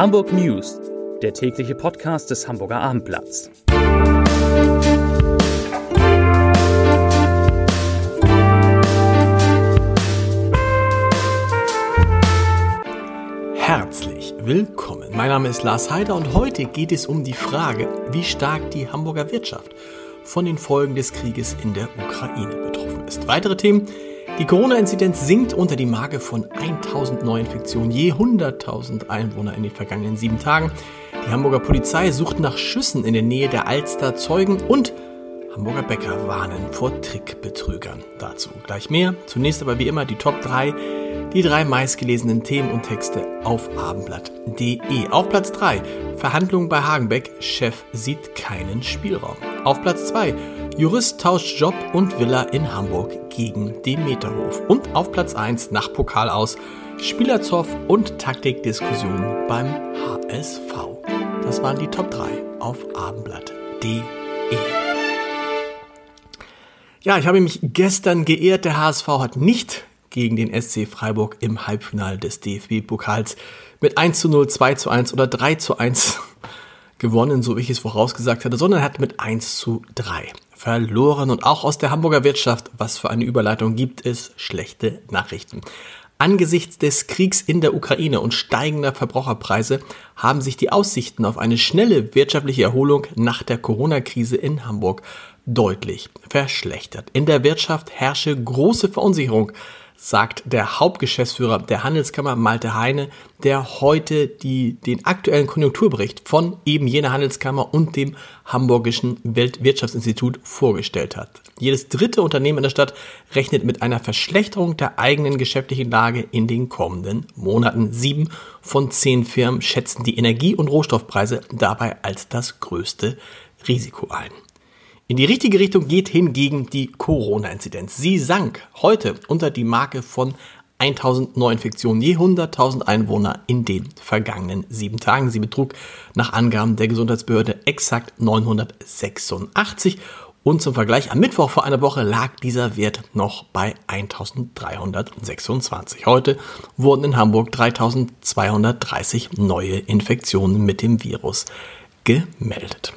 Hamburg News, der tägliche Podcast des Hamburger Abendblatts. Herzlich willkommen. Mein Name ist Lars Heider und heute geht es um die Frage, wie stark die Hamburger Wirtschaft von den Folgen des Krieges in der Ukraine betroffen ist. Weitere Themen die Corona-Inzidenz sinkt unter die Marke von 1000 Neuinfektionen je 100.000 Einwohner in den vergangenen sieben Tagen. Die Hamburger Polizei sucht nach Schüssen in der Nähe der Alster Zeugen und Hamburger Bäcker warnen vor Trickbetrügern. Dazu gleich mehr. Zunächst aber wie immer die Top 3, die drei meistgelesenen Themen und Texte auf abendblatt.de. Auf Platz 3 Verhandlungen bei Hagenbeck, Chef sieht keinen Spielraum. Auf Platz 2 Jurist tauscht Job und Villa in Hamburg gegen den Meterhof. Und auf Platz 1 nach Pokal aus Spielerzoff und Taktikdiskussion beim HSV. Das waren die Top 3 auf abendblatt.de. Ja, ich habe mich gestern geehrt. Der HSV hat nicht gegen den SC Freiburg im Halbfinale des DFB-Pokals mit 1 zu 0, 2 zu 1 oder 3 zu 1 gewonnen, so wie ich es vorausgesagt hatte, sondern hat mit 1 zu 3 verloren. Und auch aus der Hamburger Wirtschaft, was für eine Überleitung gibt es, schlechte Nachrichten. Angesichts des Kriegs in der Ukraine und steigender Verbraucherpreise haben sich die Aussichten auf eine schnelle wirtschaftliche Erholung nach der Corona-Krise in Hamburg deutlich verschlechtert. In der Wirtschaft herrsche große Verunsicherung, sagt der Hauptgeschäftsführer der Handelskammer Malte Heine, der heute die, den aktuellen Konjunkturbericht von eben jener Handelskammer und dem Hamburgischen Weltwirtschaftsinstitut vorgestellt hat. Jedes dritte Unternehmen in der Stadt rechnet mit einer Verschlechterung der eigenen geschäftlichen Lage in den kommenden Monaten. Sieben von zehn Firmen schätzen die Energie- und Rohstoffpreise dabei als das größte Risiko ein. In die richtige Richtung geht hingegen die Corona-Inzidenz. Sie sank heute unter die Marke von 1000 Neuinfektionen je 100.000 Einwohner in den vergangenen sieben Tagen. Sie betrug nach Angaben der Gesundheitsbehörde exakt 986 und zum Vergleich am Mittwoch vor einer Woche lag dieser Wert noch bei 1326. Heute wurden in Hamburg 3230 neue Infektionen mit dem Virus gemeldet.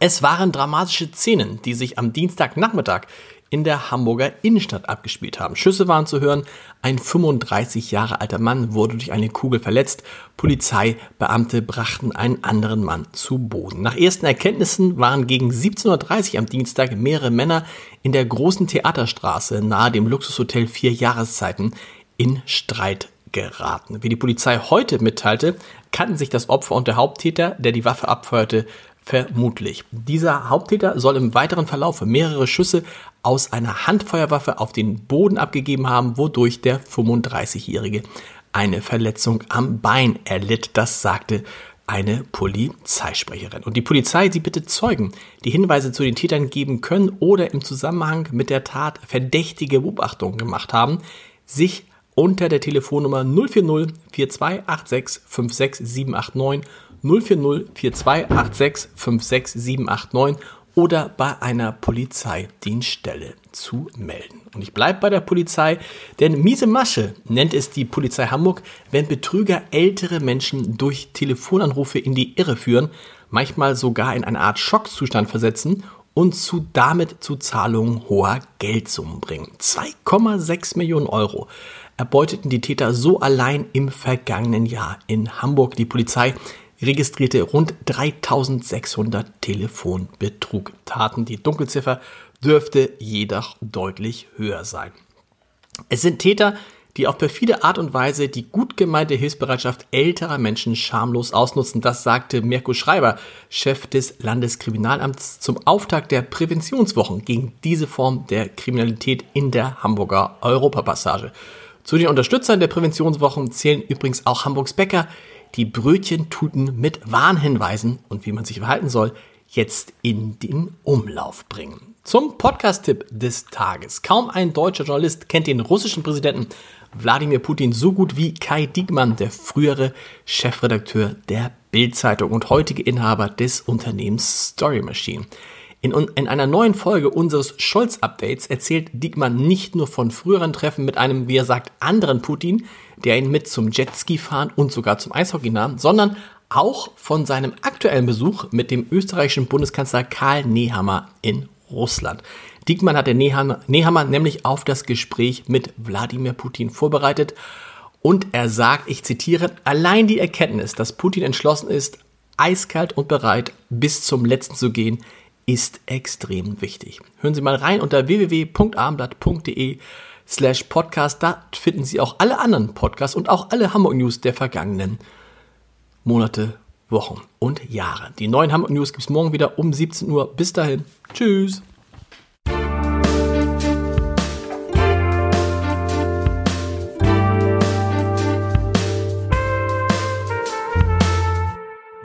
Es waren dramatische Szenen, die sich am Dienstagnachmittag in der Hamburger Innenstadt abgespielt haben. Schüsse waren zu hören, ein 35 Jahre alter Mann wurde durch eine Kugel verletzt, Polizeibeamte brachten einen anderen Mann zu Boden. Nach ersten Erkenntnissen waren gegen 17.30 Uhr am Dienstag mehrere Männer in der großen Theaterstraße nahe dem Luxushotel Vier Jahreszeiten in Streit geraten. Wie die Polizei heute mitteilte, kannten sich das Opfer und der Haupttäter, der die Waffe abfeuerte, vermutlich. Dieser Haupttäter soll im weiteren Verlauf mehrere Schüsse aus einer Handfeuerwaffe auf den Boden abgegeben haben, wodurch der 35-Jährige eine Verletzung am Bein erlitt. Das sagte eine Polizeisprecherin. Und die Polizei, sie bittet Zeugen, die Hinweise zu den Tätern geben können oder im Zusammenhang mit der Tat verdächtige Beobachtungen gemacht haben, sich unter der Telefonnummer 040 4286 56789 040 4286 56789 oder bei einer Polizeidienststelle zu melden. Und ich bleibe bei der Polizei, denn miese Masche nennt es die Polizei Hamburg, wenn Betrüger ältere Menschen durch Telefonanrufe in die Irre führen, manchmal sogar in eine Art Schockzustand versetzen und zu, damit zu Zahlungen hoher Geldsummen bringen. 2,6 Millionen Euro erbeuteten die Täter so allein im vergangenen Jahr in Hamburg. Die Polizei registrierte rund 3600 Telefonbetrugtaten. Die Dunkelziffer dürfte jedoch deutlich höher sein. Es sind Täter, die auf perfide Art und Weise die gut gemeinte Hilfsbereitschaft älterer Menschen schamlos ausnutzen. Das sagte Mirko Schreiber, Chef des Landeskriminalamts, zum Auftakt der Präventionswochen gegen diese Form der Kriminalität in der Hamburger Europapassage. Zu den Unterstützern der Präventionswochen zählen übrigens auch Hamburgs Bäcker, die Brötchentuten mit Warnhinweisen und wie man sich verhalten soll, jetzt in den Umlauf bringen. Zum Podcast-Tipp des Tages. Kaum ein deutscher Journalist kennt den russischen Präsidenten Wladimir Putin so gut wie Kai Diekmann, der frühere Chefredakteur der Bild-Zeitung und heutige Inhaber des Unternehmens Story Machine. In, in einer neuen Folge unseres Scholz-Updates erzählt Diekmann nicht nur von früheren Treffen mit einem, wie er sagt, anderen Putin, der ihn mit zum Jetski fahren und sogar zum Eishockey nahm, sondern auch von seinem aktuellen Besuch mit dem österreichischen Bundeskanzler Karl Nehammer in Russland. Diekmann hat der Nehammer, Nehammer nämlich auf das Gespräch mit Wladimir Putin vorbereitet und er sagt, ich zitiere, allein die Erkenntnis, dass Putin entschlossen ist, eiskalt und bereit bis zum letzten zu gehen, ist extrem wichtig. Hören Sie mal rein unter www.abendblatt.de slash podcast. Da finden Sie auch alle anderen Podcasts und auch alle Hamburg News der vergangenen Monate, Wochen und Jahre. Die neuen Hamburg News gibt es morgen wieder um 17 Uhr. Bis dahin. Tschüss.